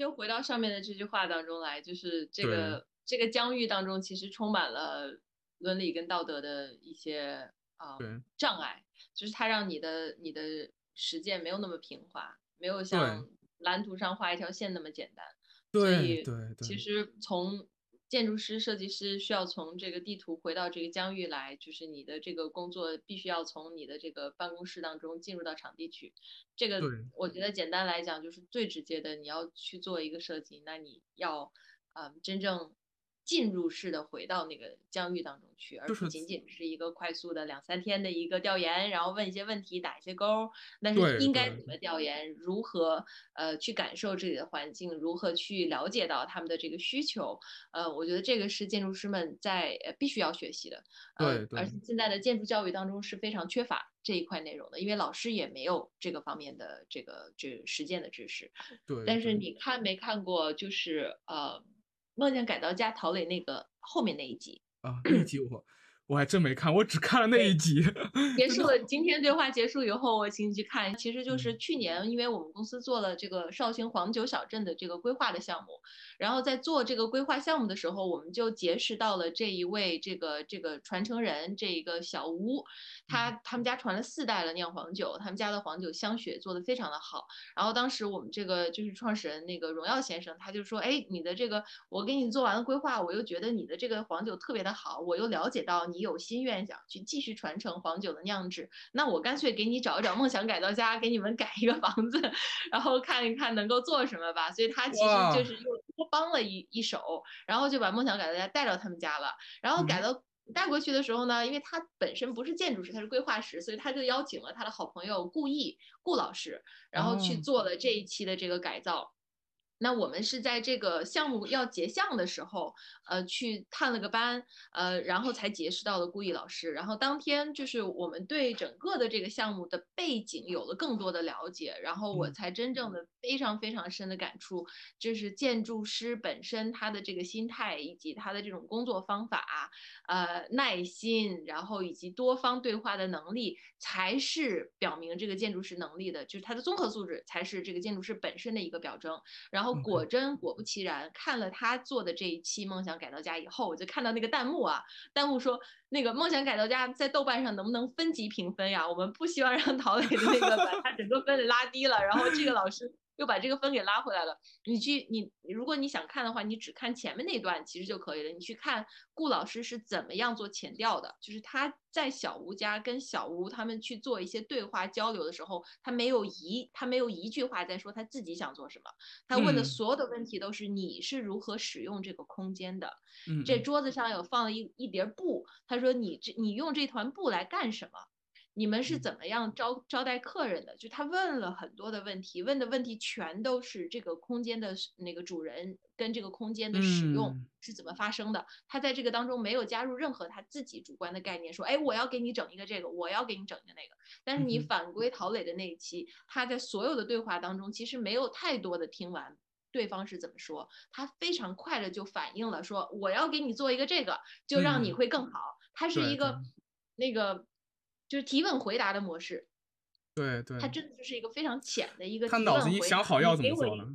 又回到上面的这句话当中来，就是这个这个疆域当中，其实充满了伦理跟道德的一些啊、障碍，就是它让你的你的实践没有那么平滑，没有像蓝图上画一条线那么简单。所以，其实从建筑师、设计师需要从这个地图回到这个疆域来，就是你的这个工作必须要从你的这个办公室当中进入到场地去。这个我觉得简单来讲就是最直接的，你要去做一个设计，那你要嗯真正。进入式的回到那个疆域当中去，而不仅仅是一个快速的两三天的一个调研，然后问一些问题，打一些勾。但是应该怎么调研？如何呃去感受这里的环境？如何去了解到他们的这个需求？呃，我觉得这个是建筑师们在必须要学习的。对，而且现在的建筑教育当中是非常缺乏这一块内容的，因为老师也没有这个方面的这个这实践的知识。对。但是你看没看过？就是呃。梦见改造家陶磊那个后面那一集。啊，那一集我我还真没看，我只看了那一集。结束了，今天对话结束以后，我请你去看，其实就是去年，因为我们公司做了这个绍兴黄酒小镇的这个规划的项目，然后在做这个规划项目的时候，我们就结识到了这一位这个这个传承人，这一个小吴，他他们家传了四代了酿黄酒，他们家的黄酒香雪做的非常的好。然后当时我们这个就是创始人那个荣耀先生，他就说，哎，你的这个我给你做完了规划，我又觉得你的这个黄酒特别的好，我又了解到你。有心愿想去继续传承黄酒的酿制，那我干脆给你找一找梦想改造家，给你们改一个房子，然后看一看能够做什么吧。所以他其实就是又多帮了一一手，然后就把梦想改造家带到他们家了。然后改到带过去的时候呢，因为他本身不是建筑师，他是规划师，所以他就邀请了他的好朋友顾毅顾老师，然后去做了这一期的这个改造。那我们是在这个项目要结项的时候，呃，去探了个班，呃，然后才结识到了顾毅老师。然后当天就是我们对整个的这个项目的背景有了更多的了解，然后我才真正的非常非常深的感触，就是建筑师本身他的这个心态以及他的这种工作方法，呃，耐心，然后以及多方对话的能力，才是表明这个建筑师能力的，就是他的综合素质才是这个建筑师本身的一个表征。然后。果真果不其然，看了他做的这一期《梦想改造家》以后，我就看到那个弹幕啊，弹幕说那个《梦想改造家》在豆瓣上能不能分级评分呀？我们不希望让 陶磊的那个把他整个分给拉低了，然后这个老师。又把这个分给拉回来了。你去，你如果你想看的话，你只看前面那段其实就可以了。你去看顾老师是怎么样做前调的，就是他在小吴家跟小吴他们去做一些对话交流的时候，他没有一他没有一句话在说他自己想做什么，他问的所有的问题都是你是如何使用这个空间的。这桌子上有放了一一叠布，他说你这你用这团布来干什么？你们是怎么样招招待客人的？就他问了很多的问题，问的问题全都是这个空间的那个主人跟这个空间的使用是怎么发生的。他在这个当中没有加入任何他自己主观的概念，说，哎，我要给你整一个这个，我要给你整一个那个。但是你反归陶磊的那一期，他在所有的对话当中，其实没有太多的听完对方是怎么说，他非常快的就反应了，说我要给你做一个这个，就让你会更好。他是一个那个。就是提问回答的模式，对对，他真的就是一个非常浅的一个。他脑子已经想好要怎么做了。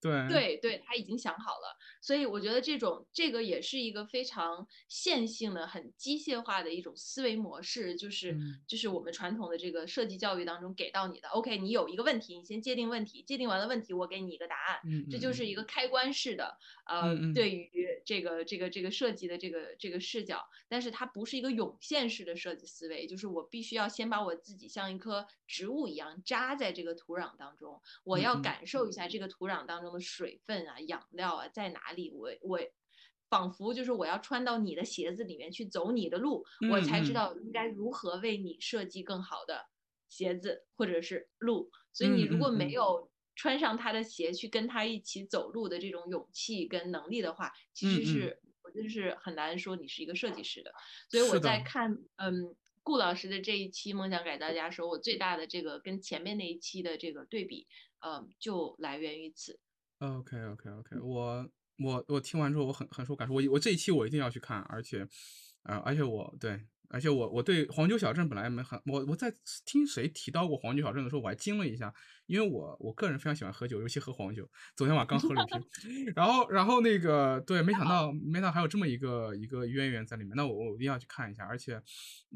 对对对，他已经想好了，所以我觉得这种这个也是一个非常线性的、很机械化的一种思维模式，就是就是我们传统的这个设计教育当中给到你的。OK，你有一个问题，你先界定问题，界定完了问题，我给你一个答案。嗯，这就是一个开关式的，呃，对于这个这个这个设计的这个这个视角，但是它不是一个涌现式的设计思维，就是我必须要先把我自己像一棵植物一样扎在这个土壤当中，我要感受一下这个土壤当中的。水分啊，养料啊，在哪里？我我仿佛就是我要穿到你的鞋子里面去走你的路，我才知道应该如何为你设计更好的鞋子或者是路。所以你如果没有穿上他的鞋去跟他一起走路的这种勇气跟能力的话，其实是我就是很难说你是一个设计师的。所以我在看嗯顾老师的这一期梦想改造家时候，我最大的这个跟前面那一期的这个对比，嗯，就来源于此。OK OK OK，我我我听完之后我很很受感触，我我这一期我一定要去看，而且，呃，而且我对而且我我对黄酒小镇本来没很，我我在听谁提到过黄酒小镇的时候，我还惊了一下，因为我我个人非常喜欢喝酒，尤其喝黄酒。昨天晚上刚喝了一瓶，然后然后那个对，没想到没想到还有这么一个一个渊源在里面，那我我一定要去看一下。而且，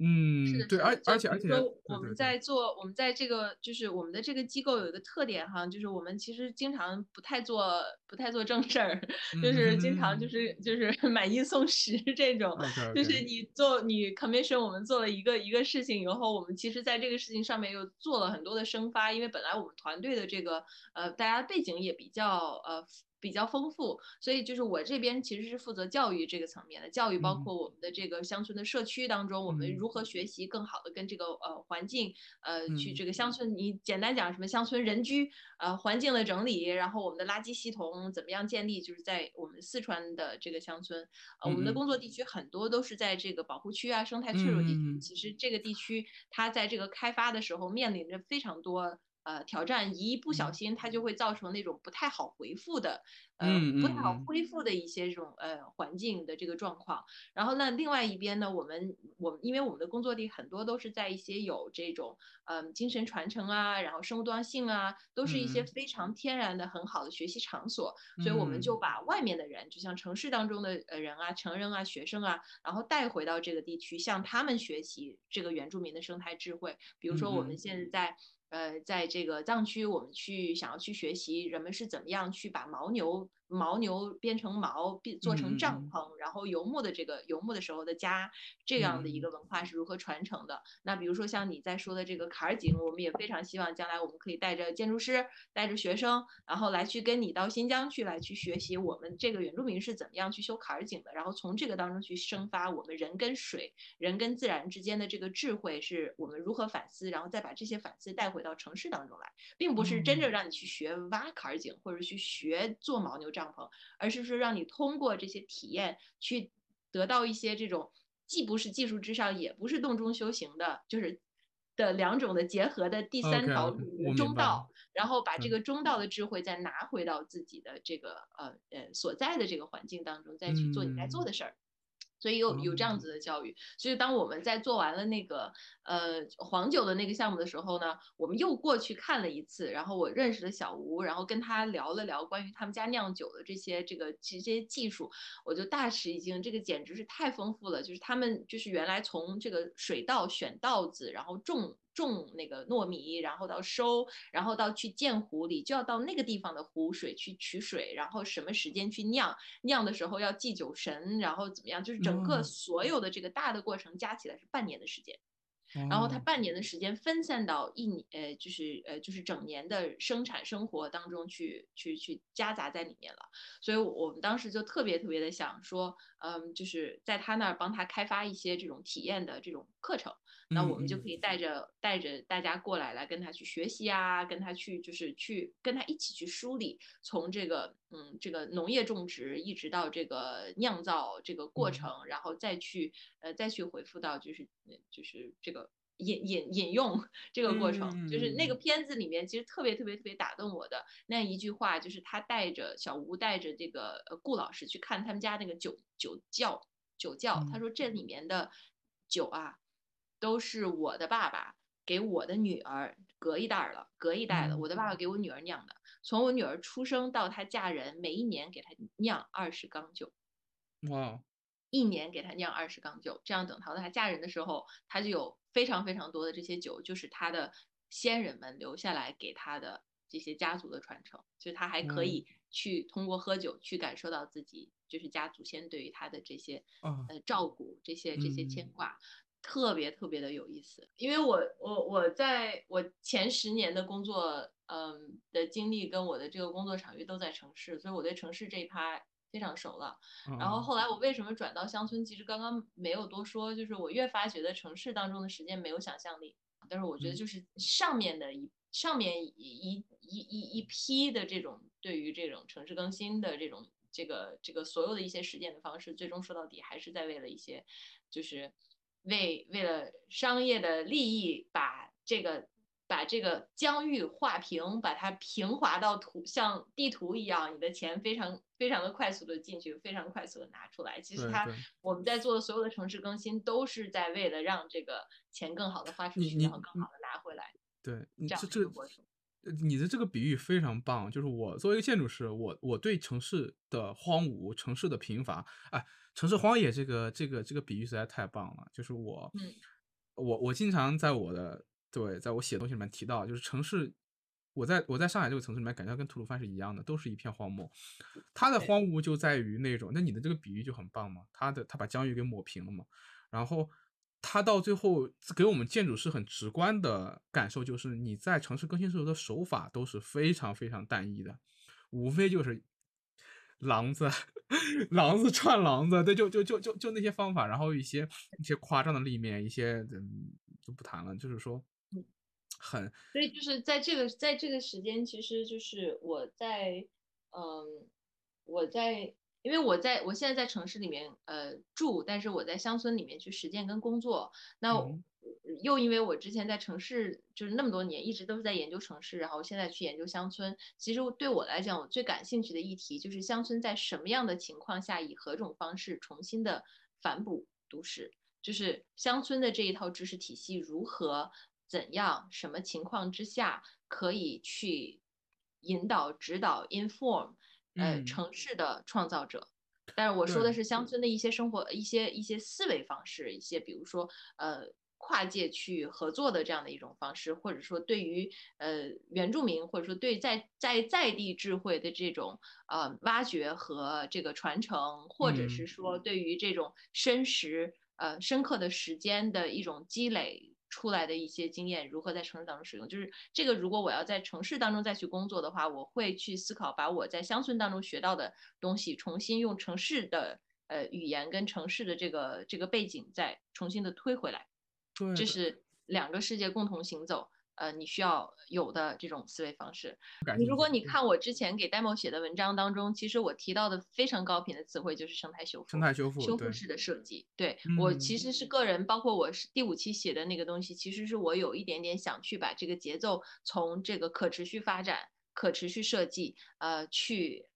嗯，对，而而且而且，我们在做我们在这个就是我们的这个机构有一个特点哈，就是我们其实经常不太做不太做正事儿，就是经常就是就是 买一送十这种，就是你做你 commission。我们做了一个一个事情以后，我们其实在这个事情上面又做了很多的生发，因为本来我们团队的这个呃，大家背景也比较呃。比较丰富，所以就是我这边其实是负责教育这个层面的教育，包括我们的这个乡村的社区当中，我们如何学习更好的跟这个呃环境呃去这个乡村，你简单讲什么乡村人居呃环境的整理，然后我们的垃圾系统怎么样建立，就是在我们四川的这个乡村，呃我们的工作地区很多都是在这个保护区啊生态脆弱地区，其实这个地区它在这个开发的时候面临着非常多。呃，挑战一不小心，它就会造成那种不太好回复的，呃，不太好恢复的一些这种呃环境的这个状况。然后那另外一边呢，我们我们因为我们的工作地很多都是在一些有这种嗯精神传承啊，然后生物多样性啊，都是一些非常天然的很好的学习场所，所以我们就把外面的人，就像城市当中的呃人啊、成人啊、学生啊，然后带回到这个地区，向他们学习这个原住民的生态智慧。比如说我们现在在。呃，在这个藏区，我们去想要去学习人们是怎么样去把牦牛。牦牛编成毛，变做成帐篷，然后游牧的这个游牧的时候的家，这样的一个文化是如何传承的？那比如说像你在说的这个坎儿井，我们也非常希望将来我们可以带着建筑师，带着学生，然后来去跟你到新疆去，来去学习我们这个原住民是怎么样去修坎儿井的，然后从这个当中去生发我们人跟水、人跟自然之间的这个智慧，是我们如何反思，然后再把这些反思带回到城市当中来，并不是真正让你去学挖坎儿井或者去学做牦牛。帐篷，而是说让你通过这些体验去得到一些这种既不是技术之上，也不是洞中修行的，就是的两种的结合的第三条中道，然后把这个中道的智慧再拿回到自己的这个呃呃所在的这个环境当中，再去做你该做的事儿。所以有有这样子的教育，所以当我们在做完了那个呃黄酒的那个项目的时候呢，我们又过去看了一次，然后我认识了小吴，然后跟他聊了聊关于他们家酿酒的这些这个这些技术，我就大吃一惊，这个简直是太丰富了，就是他们就是原来从这个水稻选稻子，然后种。种那个糯米，然后到收，然后到去建湖里，就要到那个地方的湖水去取水，然后什么时间去酿，酿的时候要祭酒神，然后怎么样，就是整个所有的这个大的过程加起来是半年的时间。然后他半年的时间分散到一年，呃，就是呃，就是整年的生产生活当中去，去去夹杂在里面了。所以我们当时就特别特别的想说，嗯，就是在他那儿帮他开发一些这种体验的这种课程，那我们就可以带着带着大家过来，来跟他去学习啊，跟他去就是去跟他一起去梳理从这个嗯这个农业种植一直到这个酿造这个过程，然后再去呃再去回复到就是就是这个。引引引用这个过程，就是那个片子里面其实特别特别特别打动我的那一句话，就是他带着小吴带着这个呃顾老师去看他们家那个酒酒窖酒窖，他说这里面的酒啊，都是我的爸爸给我的女儿隔一代了，隔一代了，我的爸爸给我女儿酿的，从我女儿出生到她嫁人，每一年给她酿二十缸酒，哇，一年给他酿二十缸酒，这样等到他嫁人的时候，他就有。非常非常多的这些酒，就是他的先人们留下来给他的这些家族的传承，就他还可以去通过喝酒去感受到自己就是家祖先对于他的这些呃照顾，这些这些牵挂，特别特别的有意思。因为我我我在我前十年的工作，嗯的经历跟我的这个工作场域都在城市，所以我对城市这一趴。非常熟了，然后后来我为什么转到乡村？其实刚刚没有多说，就是我越发觉得城市当中的时间没有想象力。但是我觉得就是上面的一上面一一一一批的这种对于这种城市更新的这种这个这个所有的一些实践的方式，最终说到底还是在为了一些就是为为了商业的利益把这个把这个疆域画平，把它平滑到图像地图一样，你的钱非常非常的快速的进去，非常快速的拿出来。其实它我们在做的所有的城市更新，都是在为了让这个钱更好的花出去，然后更好的拿回来。对，这这你的这个比喻非常棒。就是我作为一个建筑师，我我对城市的荒芜、城市的贫乏，哎，城市荒野这个这个这个比喻实在太棒了。就是我，我我经常在我的。对，在我写东西里面提到，就是城市，我在我在上海这个城市里面，感觉跟吐鲁番是一样的，都是一片荒漠。它的荒芜就在于那种，那你的这个比喻就很棒嘛，它的它把疆域给抹平了嘛。然后它到最后给我们建筑师很直观的感受，就是你在城市更新时候的手法都是非常非常单一的，无非就是廊子、廊子串廊子，对，就就就就就那些方法，然后一些一些夸张的立面，一些嗯就不谈了，就是说。很，所以就是在这个在这个时间，其实就是我在，嗯，我在，因为我在我现在在城市里面呃住，但是我在乡村里面去实践跟工作。那又因为我之前在城市就是那么多年，一直都是在研究城市，然后现在去研究乡村。其实对我来讲，我最感兴趣的议题就是乡村在什么样的情况下，以何种方式重新的反哺都市，就是乡村的这一套知识体系如何。怎样？什么情况之下可以去引导、指导、inform，呃，城市的创造者？但是我说的是乡村的一些生活、一些一些思维方式，一些比如说呃跨界去合作的这样的一种方式，或者说对于呃原住民，或者说对在在在地智慧的这种呃挖掘和这个传承，或者是说对于这种深实呃深刻的时间的一种积累。出来的一些经验如何在城市当中使用？就是这个，如果我要在城市当中再去工作的话，我会去思考把我在乡村当中学到的东西，重新用城市的呃语言跟城市的这个这个背景再重新的推回来。这是两个世界共同行走。呃，你需要有的这种思维方式。你如果你看我之前给 demo 写的文章当中，其实我提到的非常高频的词汇就是生态修复、生态修复、修复式的设计。对我其实是个人，包括我是第五期写的那个东西，其实是我有一点点想去把这个节奏从这个可持续发展、可持续设计，呃，去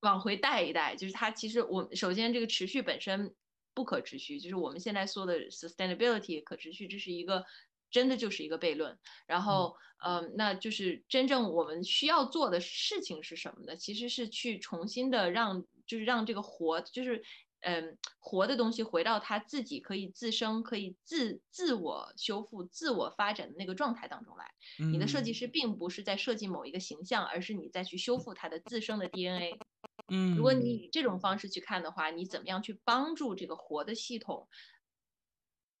往回带一带。就是它其实我首先这个持续本身不可持续，就是我们现在说的 sustainability 可持续，这是一个。真的就是一个悖论，然后，嗯，那就是真正我们需要做的事情是什么呢？其实是去重新的让，就是让这个活，就是，嗯，活的东西回到它自己可以自生、可以自自我修复、自我发展的那个状态当中来。你的设计师并不是在设计某一个形象，而是你在去修复它的自身的 DNA。嗯，如果你以这种方式去看的话，你怎么样去帮助这个活的系统？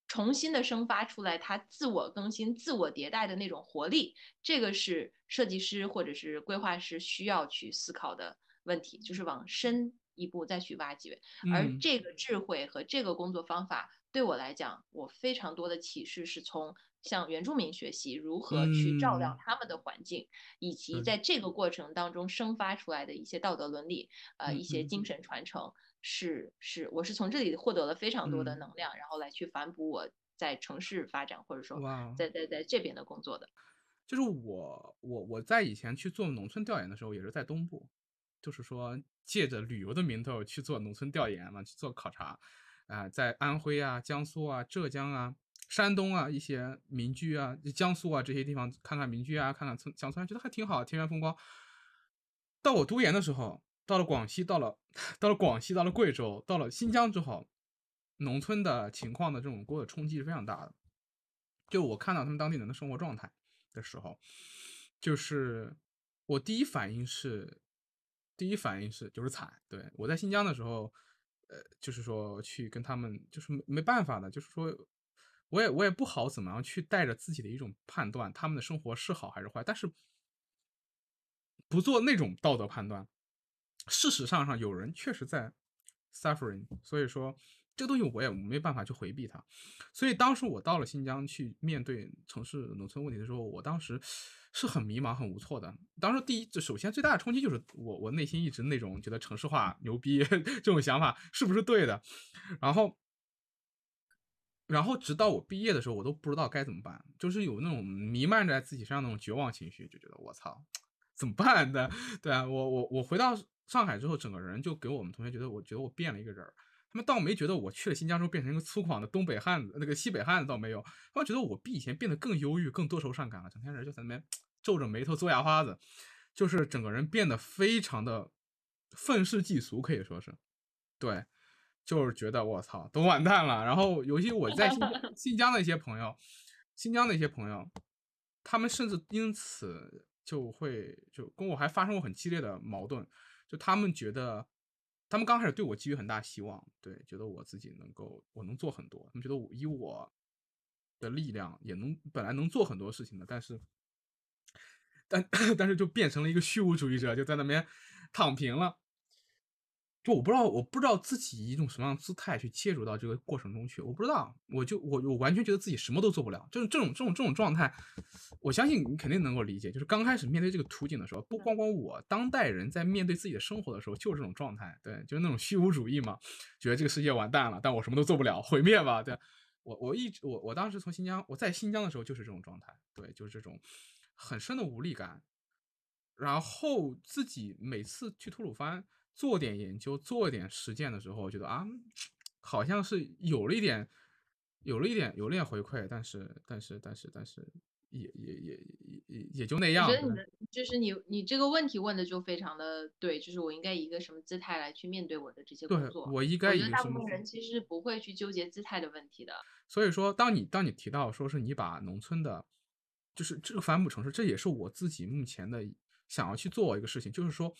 重新的生发出来，它自我更新、自我迭代的那种活力，这个是设计师或者是规划师需要去思考的问题，就是往深一步再去挖掘。而这个智慧和这个工作方法，对我来讲，我非常多的启示是从向原住民学习如何去照亮他们的环境，以及在这个过程当中生发出来的一些道德伦理，呃，一些精神传承。是是，我是从这里获得了非常多的能量，然后来去反哺我在城市发展或者说在在在这边的工作的。就是我我我在以前去做农村调研的时候，也是在东部，就是说借着旅游的名头去做农村调研嘛，去做考察啊，在安徽啊、江苏啊、浙江啊、山东啊一些民居啊、江苏啊这些地方看看民居啊，看看村乡村，觉得还挺好，田园风光。到我读研的时候。到了广西，到了 到了广西，到了贵州，到了新疆之后，农村的情况的这种给我的冲击是非常大的。就我看到他们当地人的生活状态的时候，就是我第一反应是，第一反应是就是惨。对我在新疆的时候，呃，就是说去跟他们，就是没没办法的，就是说我也我也不好怎么样去带着自己的一种判断，他们的生活是好还是坏，但是不做那种道德判断。事实上上有人确实在 suffering，所以说这个东西我也没办法去回避它。所以当时我到了新疆去面对城市农村问题的时候，我当时是很迷茫、很无措的。当时第一，就首先最大的冲击就是我我内心一直那种觉得城市化牛逼 这种想法是不是对的？然后然后直到我毕业的时候，我都不知道该怎么办，就是有那种弥漫在自己身上那种绝望情绪，就觉得我操，怎么办的？对啊，我我我回到上海之后，整个人就给我们同学觉得，我觉得我变了一个人。他们倒没觉得我去了新疆之后变成一个粗犷的东北汉子，那个西北汉子倒没有，他们觉得我比以前变得更忧郁、更多愁善感了，整天人就在那边皱着眉头嘬牙花子，就是整个人变得非常的愤世嫉俗，可以说是，对，就是觉得我操都完蛋了。然后尤其我在新疆 新疆的一些朋友，新疆的一些朋友，他们甚至因此就会就跟我还发生过很激烈的矛盾，就他们觉得。他们刚开始对我寄予很大希望，对，觉得我自己能够，我能做很多。他们觉得我以我的力量也能，本来能做很多事情的，但是，但 但是就变成了一个虚无主义者，就在那边躺平了。就我不知道，我不知道自己以一种什么样的姿态去介入到这个过程中去，我不知道，我就我我完全觉得自己什么都做不了，就是这种这种这种状态，我相信你肯定能够理解。就是刚开始面对这个图景的时候，不光光我，当代人在面对自己的生活的时候，就是这种状态，对，就是那种虚无主义嘛，觉得这个世界完蛋了，但我什么都做不了，毁灭吧，对我我一直我我当时从新疆，我在新疆的时候就是这种状态，对，就是这种很深的无力感，然后自己每次去吐鲁番。做点研究，做点实践的时候，我觉得啊，好像是有了一点，有了一点，有了点回馈，但是，但是，但是，但是，也也也也也就那样。我觉得你的就是你，你这个问题问的就非常的对，就是我应该以一个什么姿态来去面对我的这些工作？我应该。我觉得大部分人其实不会去纠结姿态的问题的。所以说，当你当你提到说是你把农村的，就是这个反哺城市，这也是我自己目前的想要去做一个事情，就是说。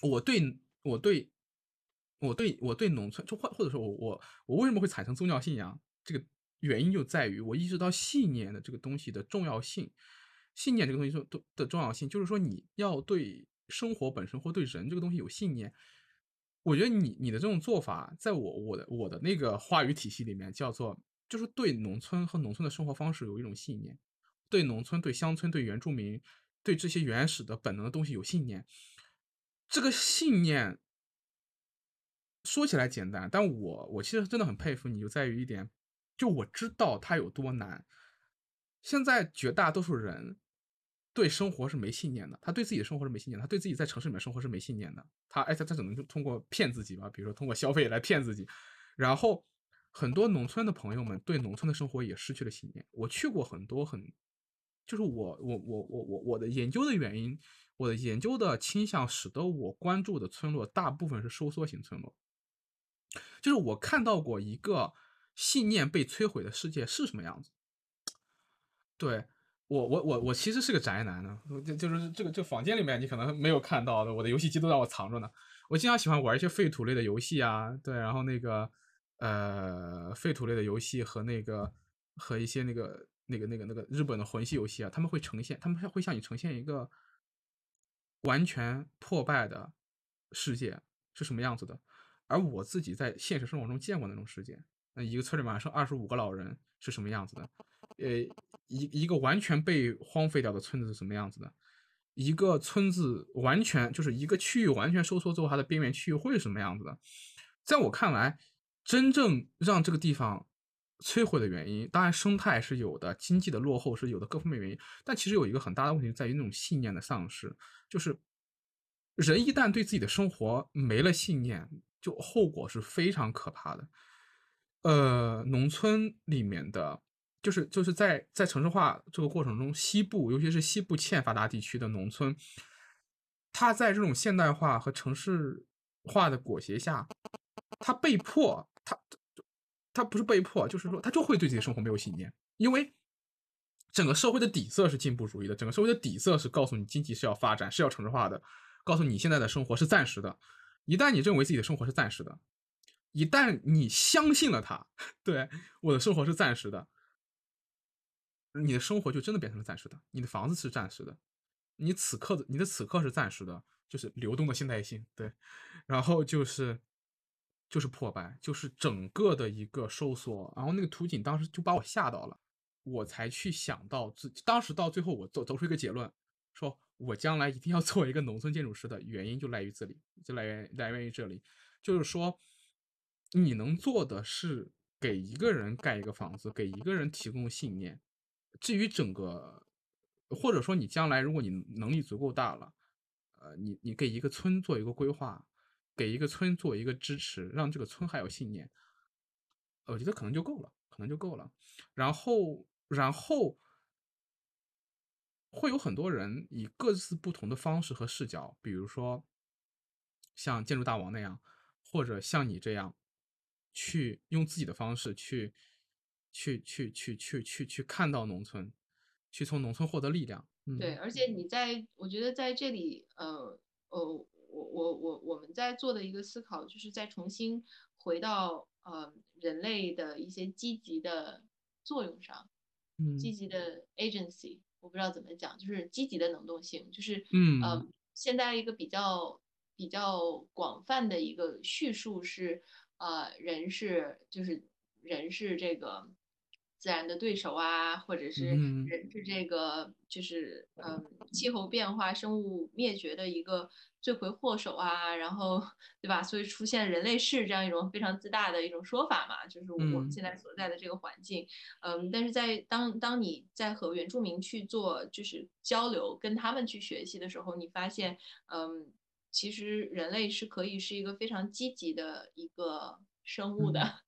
我对我对我对我对农村，就或或者说，我我我为什么会产生宗教信仰？这个原因就在于我意识到信念的这个东西的重要性。信念这个东西说的的重要性，就是说你要对生活本身或对人这个东西有信念。我觉得你你的这种做法，在我我的我的那个话语体系里面，叫做就是对农村和农村的生活方式有一种信念，对农村、对乡村、对原住民、对这些原始的本能的东西有信念。这个信念说起来简单，但我我其实真的很佩服你，就在于一点，就我知道它有多难。现在绝大多数人对生活是没信念的，他对自己的生活是没信念，他对自己在城市里面生活是没信念的。他哎，他他只能就通过骗自己吧，比如说通过消费来骗自己。然后很多农村的朋友们对农村的生活也失去了信念。我去过很多很，就是我我我我我我的研究的原因。我的研究的倾向使得我关注的村落大部分是收缩型村落，就是我看到过一个信念被摧毁的世界是什么样子。对我，我，我，我其实是个宅男呢，就就是这个这个房间里面你可能没有看到的，我的游戏机都让我藏着呢。我经常喜欢玩一些废土类的游戏啊，对，然后那个呃废土类的游戏和那个和一些那个那个那个那个日本的魂系游戏啊，他们会呈现，他们会向你呈现一个。完全破败的世界是什么样子的？而我自己在现实生活中见过那种世界，那一个村里面剩二十五个老人是什么样子的？呃，一一个完全被荒废掉的村子是什么样子的？一个村子完全就是一个区域完全收缩之后，它的边缘区域会是什么样子的？在我看来，真正让这个地方。摧毁的原因，当然生态是有的，经济的落后是有的，各方面原因。但其实有一个很大的问题在于那种信念的丧失，就是人一旦对自己的生活没了信念，就后果是非常可怕的。呃，农村里面的，就是就是在在城市化这个过程中，西部尤其是西部欠发达地区的农村，它在这种现代化和城市化的裹挟下，它被迫它。他不是被迫，就是说他就会对自己的生活没有信念，因为整个社会的底色是进步主义的，整个社会的底色是告诉你经济是要发展，是要城市化的，告诉你现在的生活是暂时的。一旦你认为自己的生活是暂时的，一旦你相信了他，对我的生活是暂时的，你的生活就真的变成了暂时的。你的房子是暂时的，你此刻的你的此刻是暂时的，就是流动的现代性，对，然后就是。就是破败，就是整个的一个收缩，然后那个图景当时就把我吓到了，我才去想到自。当时到最后，我走走出一个结论，说我将来一定要做一个农村建筑师的原因就来于这里，就来源来源于这里，就是说你能做的是给一个人盖一个房子，给一个人提供信念。至于整个，或者说你将来如果你能力足够大了，呃，你你给一个村做一个规划，给一个村做一个支持，让这个村还有信念，我觉得可能就够了，可能就够了。然后，然后会有很多人以各自不同的方式和视角，比如说像建筑大王那样，或者像你这样，去用自己的方式去。去去去去去去看到农村，去从农村获得力量。对，而且你在，我觉得在这里，呃呃，我我我我们在做的一个思考，就是在重新回到呃人类的一些积极的作用上，嗯积极的 agency，我不知道怎么讲，就是积极的能动性，就是嗯呃，现在一个比较比较广泛的一个叙述是，呃，人是就是人是这个。自然的对手啊，或者是人是这个，就是嗯，气候变化、生物灭绝的一个罪魁祸首啊，然后对吧？所以出现人类是这样一种非常自大的一种说法嘛，就是我们现在所在的这个环境，嗯，但是在当当你在和原住民去做就是交流，跟他们去学习的时候，你发现，嗯，其实人类是可以是一个非常积极的一个生物的。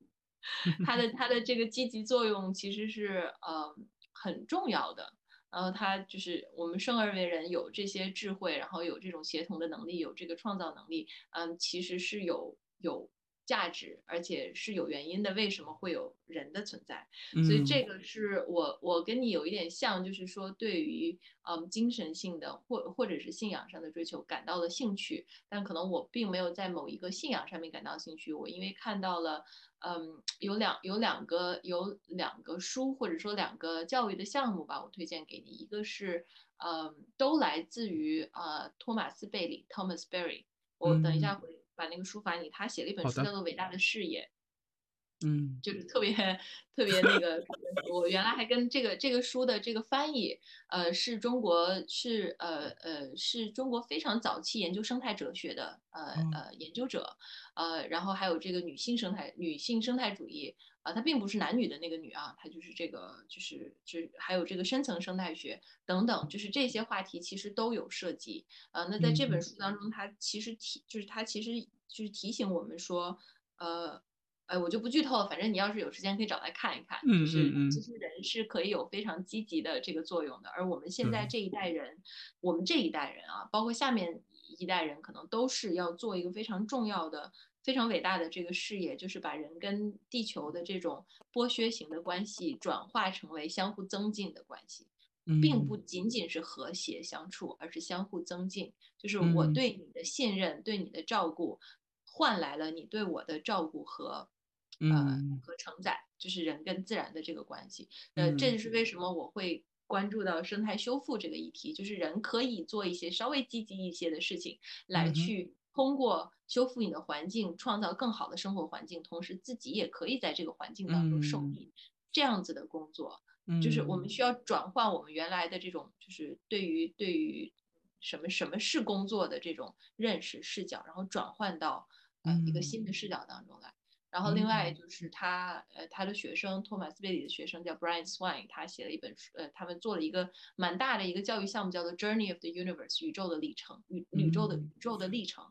它的 它的这个积极作用其实是呃很重要的，然后它就是我们生而为人有这些智慧，然后有这种协同的能力，有这个创造能力，嗯，其实是有有。价值，而且是有原因的。为什么会有人的存在？所以这个是我我跟你有一点像，就是说对于嗯精神性的或或者是信仰上的追求感到了兴趣，但可能我并没有在某一个信仰上面感到兴趣。我因为看到了嗯有两有两个有两个书或者说两个教育的项目吧，我推荐给你。一个是嗯都来自于呃托马斯贝里 Thomas Berry，我等一下会。把那个书法你，他写了一本书叫做《伟大的事业》，嗯，就是特别特别那个。我原来还跟这个这个书的这个翻译，呃，是中国是呃呃是中国非常早期研究生态哲学的呃呃研究者，呃，然后还有这个女性生态女性生态主义。啊，它并不是男女的那个女啊，它就是这个，就是就是还有这个深层生态学等等，就是这些话题其实都有涉及。呃，那在这本书当中，它其实提就是它其实就是提醒我们说，呃，哎，我就不剧透了，反正你要是有时间可以找来看一看。就是其实人是可以有非常积极的这个作用的，而我们现在这一代人，我们这一代人啊，包括下面一代人，可能都是要做一个非常重要的。非常伟大的这个事业，就是把人跟地球的这种剥削型的关系转化成为相互增进的关系，并不仅仅是和谐相处，而是相互增进。就是我对你的信任，对你的照顾，换来了你对我的照顾和呃和承载，就是人跟自然的这个关系。呃，这就是为什么我会关注到生态修复这个议题，就是人可以做一些稍微积极一些的事情来去。通过修复你的环境，创造更好的生活环境，同时自己也可以在这个环境当中受益。这样子的工作，就是我们需要转换我们原来的这种，就是对于对于什么什么是工作的这种认识视角，然后转换到呃一个新的视角当中来。然后另外就是他，呃，他的学生托马斯贝里的学生叫 Brian Swine，他写了一本书，呃，他们做了一个蛮大的一个教育项目，叫做 Journey of the Universe，宇宙的历程，宇宇宙的宇宙的历程。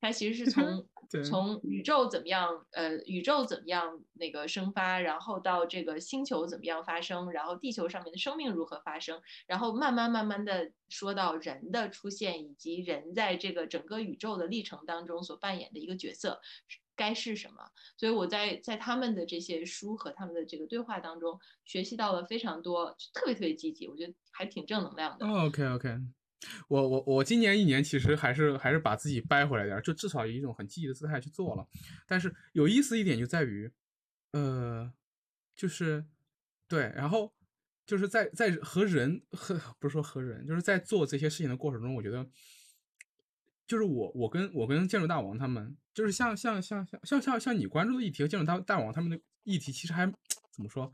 它其实是 从从宇宙怎么样，呃，宇宙怎么样那个生发，然后到这个星球怎么样发生，然后地球上面的生命如何发生，然后慢慢慢慢的说到人的出现，以及人在这个整个宇宙的历程当中所扮演的一个角色。该是什么？所以我在在他们的这些书和他们的这个对话当中，学习到了非常多，特别特别积极，我觉得还挺正能量的。OK OK，我我我今年一年其实还是还是把自己掰回来点，就至少以一种很积极的姿态去做了。但是有意思一点就在于，呃，就是对，然后就是在在和人和不是说和人，就是在做这些事情的过程中，我觉得。就是我，我跟我跟建筑大王他们，就是像像像像像像像你关注的议题和建筑大大王他们的议题，其实还怎么说，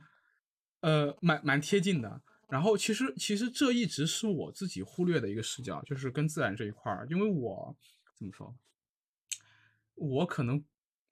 呃，蛮蛮贴近的。然后其实其实这一直是我自己忽略的一个视角，就是跟自然这一块儿，因为我怎么说，我可能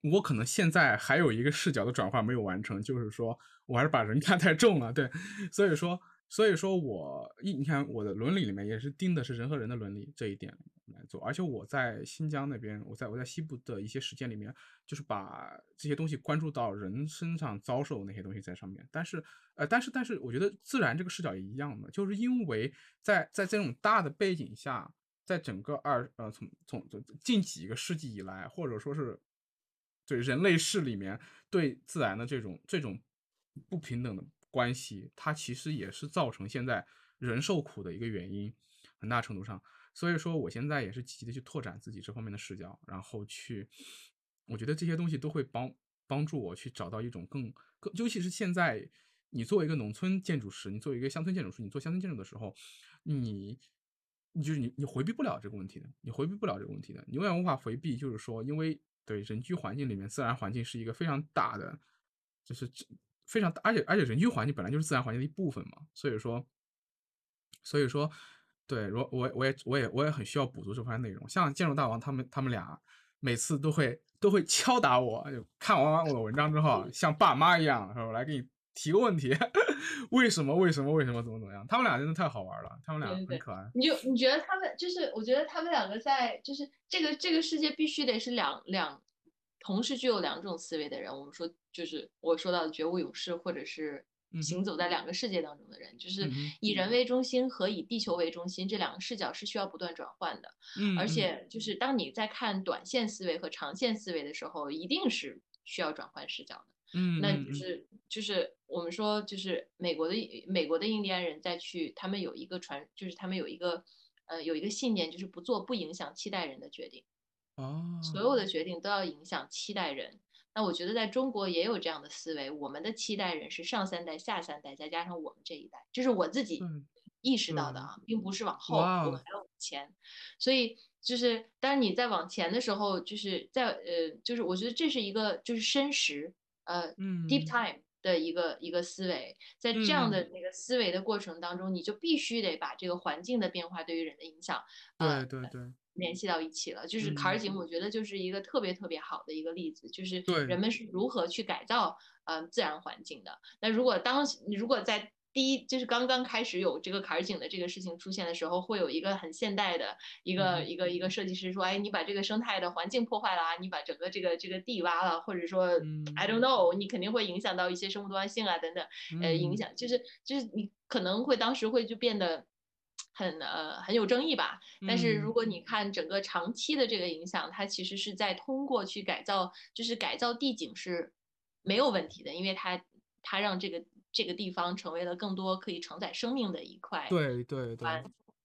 我可能现在还有一个视角的转换没有完成，就是说我还是把人看太 重了，对，所以说，所以说我一你看我的伦理里面也是盯的是人和人的伦理这一点来做，而且我在新疆那边，我在我在西部的一些实践里面，就是把这些东西关注到人身上遭受那些东西在上面，但是呃，但是但是我觉得自然这个视角也一样的，就是因为在在这种大的背景下，在整个二呃从从近几个世纪以来，或者说是。对人类世里面对自然的这种这种不平等的关系，它其实也是造成现在人受苦的一个原因，很大程度上。所以说，我现在也是积极的去拓展自己这方面的视角，然后去，我觉得这些东西都会帮帮助我去找到一种更更，尤其是现在你作为一个农村建筑师，你作为一个乡村建筑师，你做乡村建筑的时候，你你就是你你回避不了这个问题的，你回避不了这个问题的，你永远无法回避，就是说因为。对人居环境里面，自然环境是一个非常大的，就是非常大，而且而且人居环境本来就是自然环境的一部分嘛。所以说，所以说，对，我我我也我也我也很需要补足这方面内容。像建筑大王他们他们俩每次都会都会敲打我，就看完我的文章之后，像爸妈一样，说我来给你提个问题，为什么为什么为什么怎么怎么样？他们俩真的太好玩了，他们俩很可爱。你就你觉得他们就是，我觉得他们两个在就是这个这个世界必须得是两两同时具有两种思维的人。我们说就是我说到的觉悟勇士，或者是行走在两个世界当中的人，就是以人为中心和以地球为中心这两个视角是需要不断转换的。嗯，而且就是当你在看短线思维和长线思维的时候，一定是需要转换视角的。嗯，那就是就是我们说就是美国的美国的印第安人再去，他们有一个传，就是他们有一个呃有一个信念，就是不做不影响期待人的决定。哦，所有的决定都要影响期待人。那我觉得在中国也有这样的思维，我们的期待人是上三代、下三代，再加上我们这一代，这是我自己意识到的啊，并不是往后，我们还要往前。所以就是当你在往前的时候，就是在呃，就是我觉得这是一个就是深时。呃，deep time 的一个一个思维，在这样的那个思维的过程当中，你就必须得把这个环境的变化对于人的影响，对对对，联系到一起了。就是坎儿井，我觉得就是一个特别特别好的一个例子，就是对人们是如何去改造呃自然环境的。那如果当如果在第一就是刚刚开始有这个坎儿井的这个事情出现的时候，会有一个很现代的一个一个一个设计师说，哎，你把这个生态的环境破坏了啊，你把整个这个这个地挖了，或者说，I don't know，你肯定会影响到一些生物多样性啊等等，呃，影。响。就是就是你可能会当时会就变得很呃很有争议吧。但是如果你看整个长期的这个影响，它其实是在通过去改造，就是改造地景是没有问题的，因为它它让这个。这个地方成为了更多可以承载生命的一块。对对对。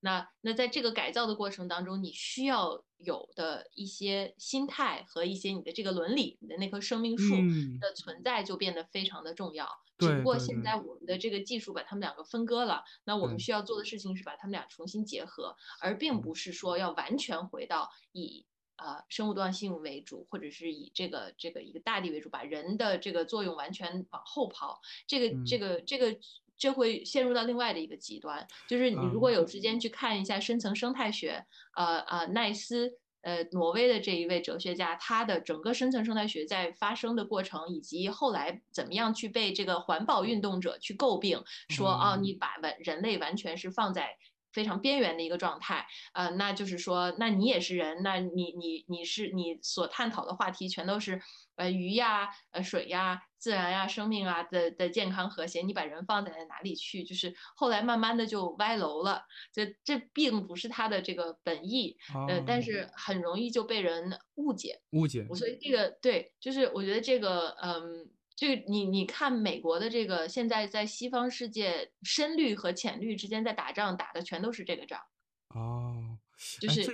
那那在这个改造的过程当中，你需要有的一些心态和一些你的这个伦理，你的那棵生命树的存在就变得非常的重要。只不过现在。我们的这个技术把它们两个分割了，那我们需要做的事情是把它们俩重新结合，而并不是说要完全回到以。呃，生物多样性为主，或者是以这个这个一个大地为主，把人的这个作用完全往后抛，这个这个这个这会陷入到另外的一个极端。就是你如果有时间去看一下深层生态学，呃呃，奈斯，呃，挪威的这一位哲学家，他的整个深层生态学在发生的过程，以及后来怎么样去被这个环保运动者去诟病，说哦，你把完人类完全是放在。非常边缘的一个状态，呃，那就是说，那你也是人，那你你你是你所探讨的话题全都是，呃，鱼呀，呃，水呀，自然呀，生命啊的的健康和谐，你把人放在哪里去？就是后来慢慢的就歪楼了，这这并不是他的这个本意，呃，但是很容易就被人误解，误解。所以这个对，就是我觉得这个，嗯。就你你看美国的这个现在在西方世界深绿和浅绿之间在打仗，打的全都是这个仗。哦，就是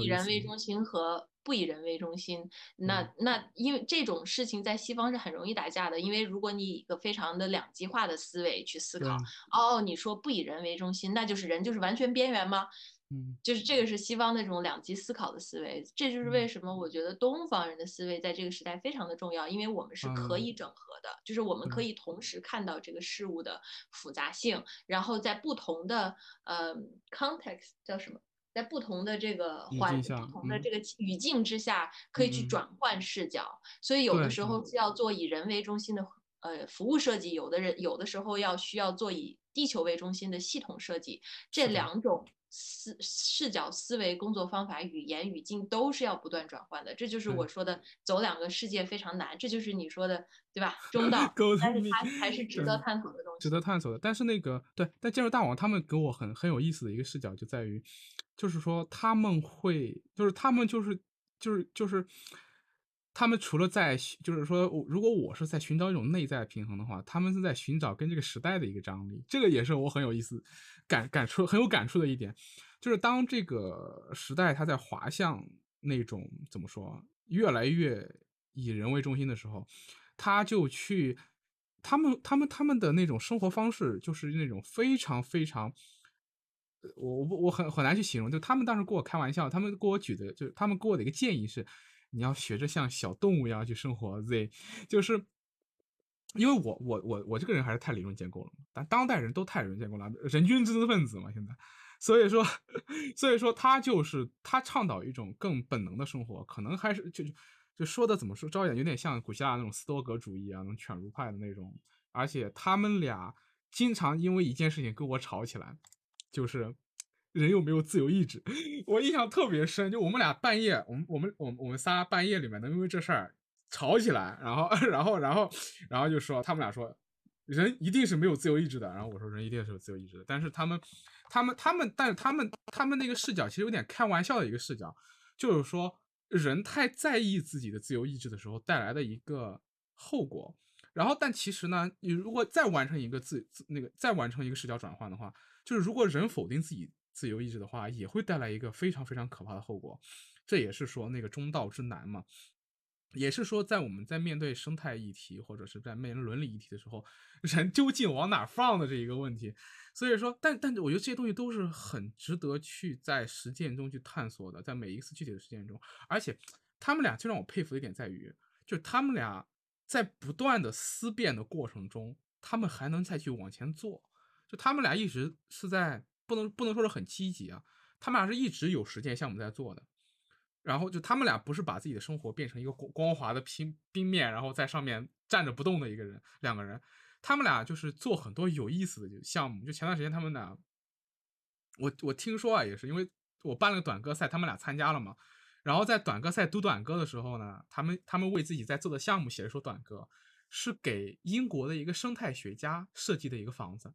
以人为中心和不以人为中心。那那因为这种事情在西方是很容易打架的，因为如果你以一个非常的两极化的思维去思考，哦，你说不以人为中心，那就是人就是完全边缘吗？嗯，就是这个是西方那种两极思考的思维，这就是为什么我觉得东方人的思维在这个时代非常的重要，因为我们是可以整合的，就是我们可以同时看到这个事物的复杂性，然后在不同的呃 context 叫什么在不同的这个环、不同的这个语境之下，可以去转换视角。所以有的时候。是要做以人为中心的呃服务设计，有的人有的时候要需要做以地球为中心的系统设计。这两种思视角、思维、工作方法、语言、语境都是要不断转换的。这就是我说的走两个世界非常难，这就是你说的对吧？中道 沟，但是通它还是值得探索的东西。值得探索的。但是那个对，但建筑大王他们给我很很有意思的一个视角就在于，就是说他们会，就是他们就是就是就是。他们除了在，就是说，如果我是在寻找一种内在平衡的话，他们是在寻找跟这个时代的一个张力。这个也是我很有意思、感感触很有感触的一点，就是当这个时代它在滑向那种怎么说，越来越以人为中心的时候，他就去，他们他们他们的那种生活方式，就是那种非常非常，我我我很很难去形容，就他们当时跟我开玩笑，他们给我举的就是他们给我的一个建议是，你要学着像小动物一样去生活，Z，就是。因为我我我我这个人还是太理论建构了嘛，但当代人都太理论建构了，人均知识分子嘛，现在，所以说，所以说他就是他倡导一种更本能的生活，可能还是就就说的怎么说，招一点有点像古希腊那种斯多格主义啊，那种犬儒派的那种，而且他们俩经常因为一件事情跟我吵起来，就是人又没有自由意志，我印象特别深，就我们俩半夜，我们我们我们我们仨半夜里面能因为这事儿吵起来，然后 然后然后然后就说他们俩说。人一定是没有自由意志的，然后我说人一定是有自由意志的，但是他们，他们，他们，但是他们，他们那个视角其实有点开玩笑的一个视角，就是说人太在意自己的自由意志的时候带来的一个后果。然后，但其实呢，你如果再完成一个自自那个再完成一个视角转换的话，就是如果人否定自己自由意志的话，也会带来一个非常非常可怕的后果。这也是说那个中道之难嘛。也是说，在我们在面对生态议题或者是在面临伦理议题的时候，人究竟往哪放的这一个问题。所以说，但但我觉得这些东西都是很值得去在实践中去探索的，在每一次具体的实践中。而且他们俩最让我佩服的一点在于，就他们俩在不断的思辨的过程中，他们还能再去往前做。就他们俩一直是在不能不能说是很积极啊，他们俩是一直有实践项目在做的。然后就他们俩不是把自己的生活变成一个光光滑的平冰面，然后在上面站着不动的一个人，两个人，他们俩就是做很多有意思的项目。就前段时间他们俩，我我听说啊，也是因为我办了个短歌赛，他们俩参加了嘛。然后在短歌赛读短歌的时候呢，他们他们为自己在做的项目写了一首短歌，是给英国的一个生态学家设计的一个房子。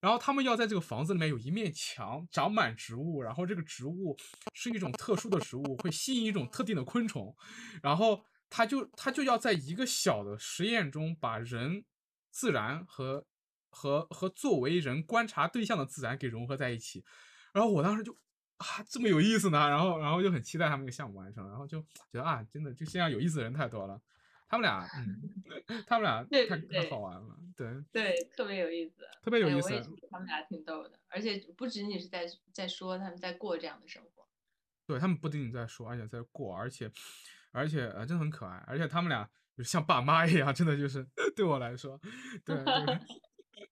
然后他们要在这个房子里面有一面墙长满植物，然后这个植物是一种特殊的植物，会吸引一种特定的昆虫，然后他就他就要在一个小的实验中把人、自然和和和作为人观察对象的自然给融合在一起。然后我当时就啊这么有意思呢，然后然后就很期待他们这个项目完成，然后就觉得啊真的就现在有意思的人太多了。他们俩，嗯，他们俩太太好玩了，对对，特别有意思，特别有意思。他们俩挺逗的，而且不仅仅是在在说他们在过这样的生活，对他们不仅仅在说，而且在过，而且而且呃，真的很可爱，而且他们俩就像爸妈一样，真的就是 对我来说，对对。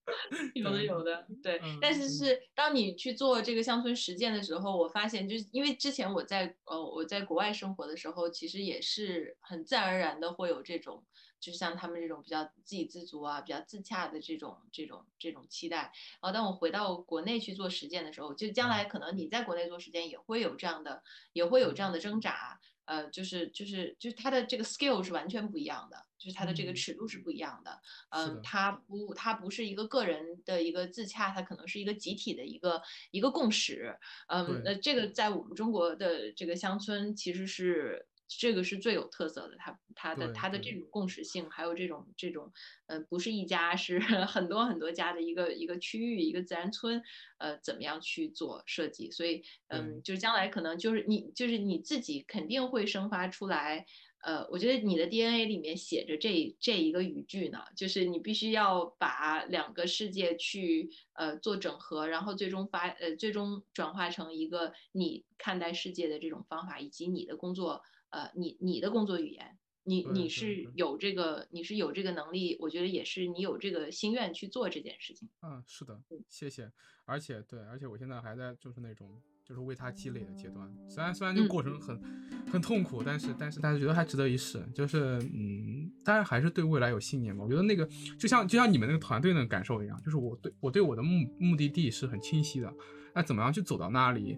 有的有的，对，嗯、但是是当你去做这个乡村实践的时候，我发现就是因为之前我在呃我在国外生活的时候，其实也是很自然而然的会有这种，就是像他们这种比较自给自足啊、比较自洽的这种这种这种期待。然后当我回到国内去做实践的时候，就将来可能你在国内做实践也会有这样的，也会有这样的挣扎。呃，就是就是就是它的这个 skill 是完全不一样的，就是它的这个尺度是不一样的。嗯，它不它不是一个个人的一个自洽，它可能是一个集体的一个一个共识。嗯，那这个在我们中国的这个乡村其实是。这个是最有特色的，它它的它的这种共识性，还有这种这种，呃，不是一家，是 很多很多家的一个一个区域，一个自然村，呃，怎么样去做设计？所以，嗯，就是将来可能就是你就是你自己肯定会生发出来，呃，我觉得你的 DNA 里面写着这这一个语句呢，就是你必须要把两个世界去呃做整合，然后最终发呃最终转化成一个你看待世界的这种方法，以及你的工作。呃，你你的工作语言，你你是有这个，你是有这个能力，我觉得也是你有这个心愿去做这件事情。嗯，是的，谢谢。而且对，而且我现在还在就是那种就是为他积累的阶段。虽然虽然这个过程很、很痛苦，但是但是但是觉得还值得一试。就是嗯，当然还是对未来有信念吧。我觉得那个就像就像你们那个团队那个感受一样，就是我对我对我的目目的地是很清晰的。那怎么样去走到那里？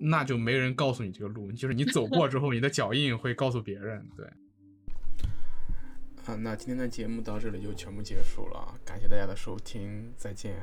那就没人告诉你这个路，就是你走过之后，你的脚印会告诉别人。对。啊，那今天的节目到这里就全部结束了，感谢大家的收听，再见。